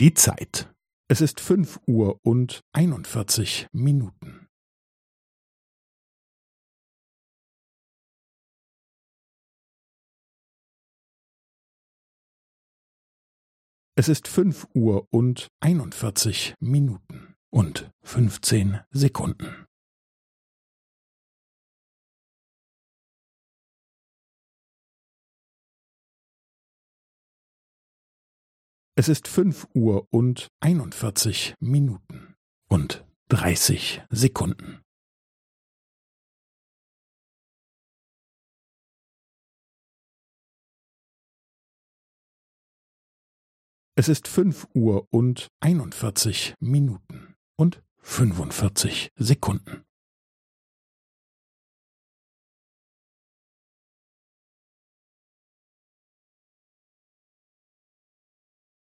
Die Zeit. Es ist fünf Uhr und einundvierzig Minuten. Es ist fünf Uhr und einundvierzig Minuten und fünfzehn Sekunden. Es ist fünf Uhr und einundvierzig Minuten und dreißig Sekunden. Es ist fünf Uhr und einundvierzig Minuten und fünfundvierzig Sekunden.